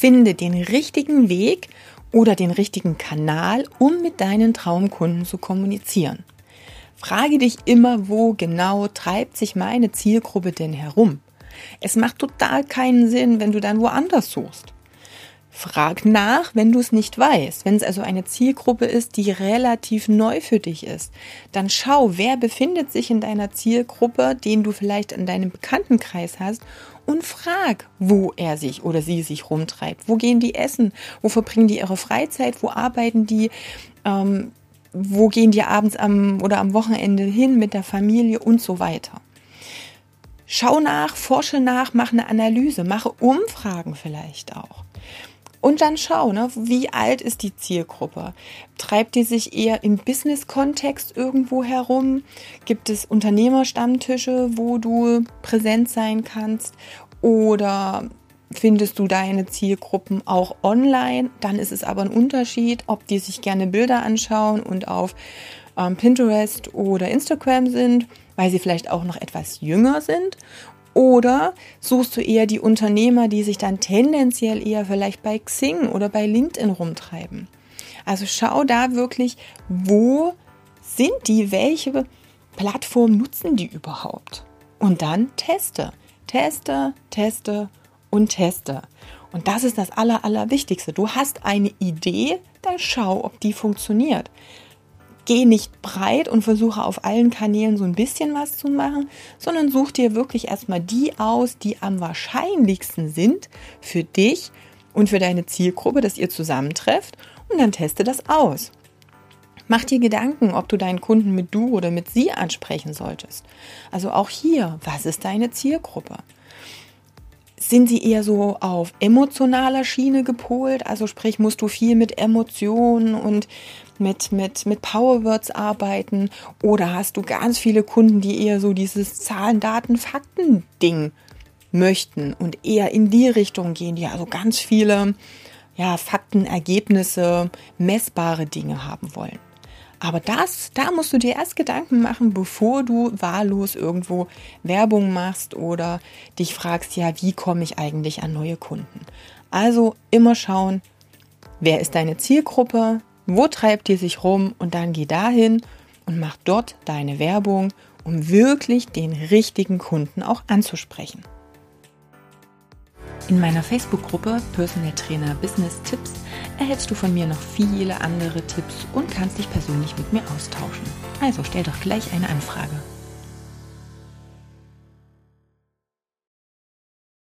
Finde den richtigen Weg oder den richtigen Kanal, um mit deinen Traumkunden zu kommunizieren. Frage dich immer, wo genau treibt sich meine Zielgruppe denn herum? Es macht total keinen Sinn, wenn du dann woanders suchst. Frag nach, wenn du es nicht weißt. Wenn es also eine Zielgruppe ist, die relativ neu für dich ist, dann schau, wer befindet sich in deiner Zielgruppe, den du vielleicht in deinem Bekanntenkreis hast und frag, wo er sich oder sie sich rumtreibt. Wo gehen die essen? Wo verbringen die ihre Freizeit? Wo arbeiten die? Ähm, wo gehen die abends am oder am Wochenende hin mit der Familie und so weiter. Schau nach, forsche nach, mach eine Analyse, mache Umfragen vielleicht auch. Und dann schau, ne, wie alt ist die Zielgruppe? Treibt die sich eher im Business-Kontext irgendwo herum? Gibt es Unternehmerstammtische, wo du präsent sein kannst? Oder findest du deine Zielgruppen auch online? Dann ist es aber ein Unterschied, ob die sich gerne Bilder anschauen und auf ähm, Pinterest oder Instagram sind, weil sie vielleicht auch noch etwas jünger sind oder suchst du eher die Unternehmer, die sich dann tendenziell eher vielleicht bei Xing oder bei LinkedIn rumtreiben? Also schau da wirklich, wo sind die, welche Plattform nutzen die überhaupt? Und dann teste, teste, teste und teste. Und das ist das Aller, Allerwichtigste. Du hast eine Idee, dann schau, ob die funktioniert geh nicht breit und versuche auf allen Kanälen so ein bisschen was zu machen, sondern such dir wirklich erstmal die aus, die am wahrscheinlichsten sind für dich und für deine Zielgruppe, dass ihr zusammentrefft und dann teste das aus. Mach dir Gedanken, ob du deinen Kunden mit du oder mit sie ansprechen solltest. Also auch hier, was ist deine Zielgruppe? Sind sie eher so auf emotionaler Schiene gepolt? Also sprich, musst du viel mit Emotionen und mit, mit, mit Powerwords arbeiten? Oder hast du ganz viele Kunden, die eher so dieses Zahlen, Daten, Fakten Ding möchten und eher in die Richtung gehen, die also ganz viele ja, Fakten, Ergebnisse, messbare Dinge haben wollen. Aber das, da musst du dir erst Gedanken machen, bevor du wahllos irgendwo Werbung machst oder dich fragst, ja, wie komme ich eigentlich an neue Kunden? Also immer schauen, wer ist deine Zielgruppe, wo treibt die sich rum und dann geh dahin und mach dort deine Werbung, um wirklich den richtigen Kunden auch anzusprechen. In meiner Facebook-Gruppe Personal Trainer Business Tipps erhältst du von mir noch viele andere Tipps und kannst dich persönlich mit mir austauschen. Also stell doch gleich eine Anfrage.